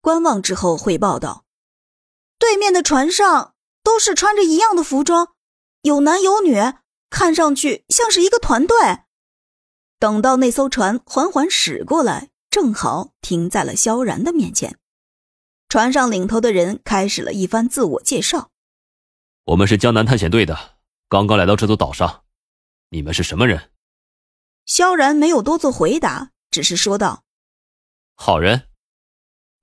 观望之后汇报道：“对面的船上都是穿着一样的服装，有男有女，看上去像是一个团队。”等到那艘船缓缓驶过来，正好停在了萧然的面前。船上领头的人开始了一番自我介绍：“我们是江南探险队的，刚刚来到这座岛上。你们是什么人？”萧然没有多做回答，只是说道：“好人。”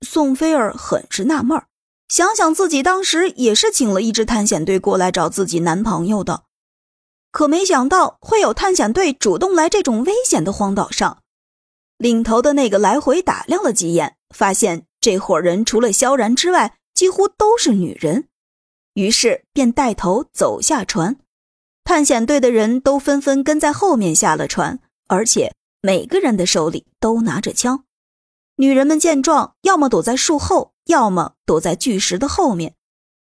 宋菲儿很是纳闷想想自己当时也是请了一支探险队过来找自己男朋友的。可没想到会有探险队主动来这种危险的荒岛上，领头的那个来回打量了几眼，发现这伙人除了萧然之外，几乎都是女人，于是便带头走下船。探险队的人都纷纷跟在后面下了船，而且每个人的手里都拿着枪。女人们见状，要么躲在树后，要么躲在巨石的后面，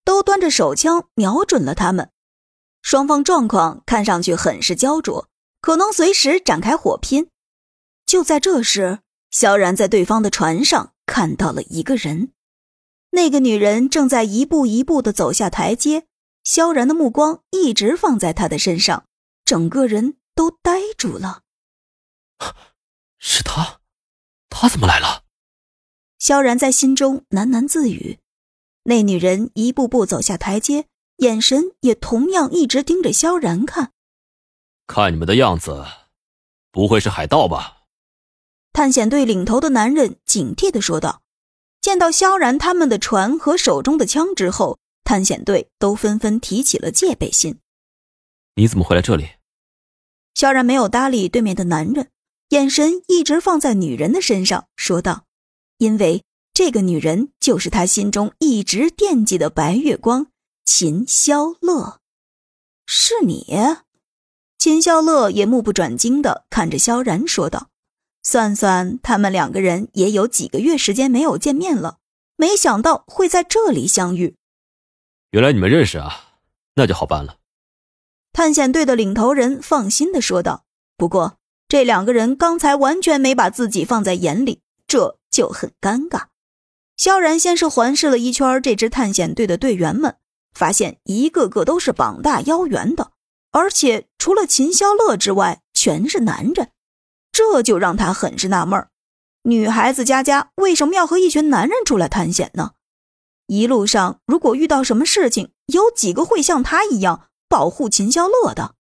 都端着手枪瞄准了他们。双方状况看上去很是焦灼，可能随时展开火拼。就在这时，萧然在对方的船上看到了一个人，那个女人正在一步一步的走下台阶。萧然的目光一直放在她的身上，整个人都呆住了。是他，他怎么来了？萧然在心中喃喃自语。那女人一步步走下台阶。眼神也同样一直盯着萧然看，看你们的样子，不会是海盗吧？探险队领头的男人警惕的说道。见到萧然他们的船和手中的枪之后，探险队都纷纷提起了戒备心。你怎么会来这里？萧然没有搭理对面的男人，眼神一直放在女人的身上，说道：“因为这个女人就是他心中一直惦记的白月光。”秦萧乐，是你？秦萧乐也目不转睛的看着萧然说道：“算算，他们两个人也有几个月时间没有见面了，没想到会在这里相遇。原来你们认识啊，那就好办了。”探险队的领头人放心的说道。不过，这两个人刚才完全没把自己放在眼里，这就很尴尬。萧然先是环视了一圈这支探险队的队员们。发现一个个都是膀大腰圆的，而且除了秦萧乐之外，全是男人，这就让他很是纳闷儿：女孩子家家为什么要和一群男人出来探险呢？一路上如果遇到什么事情，有几个会像他一样保护秦萧乐的？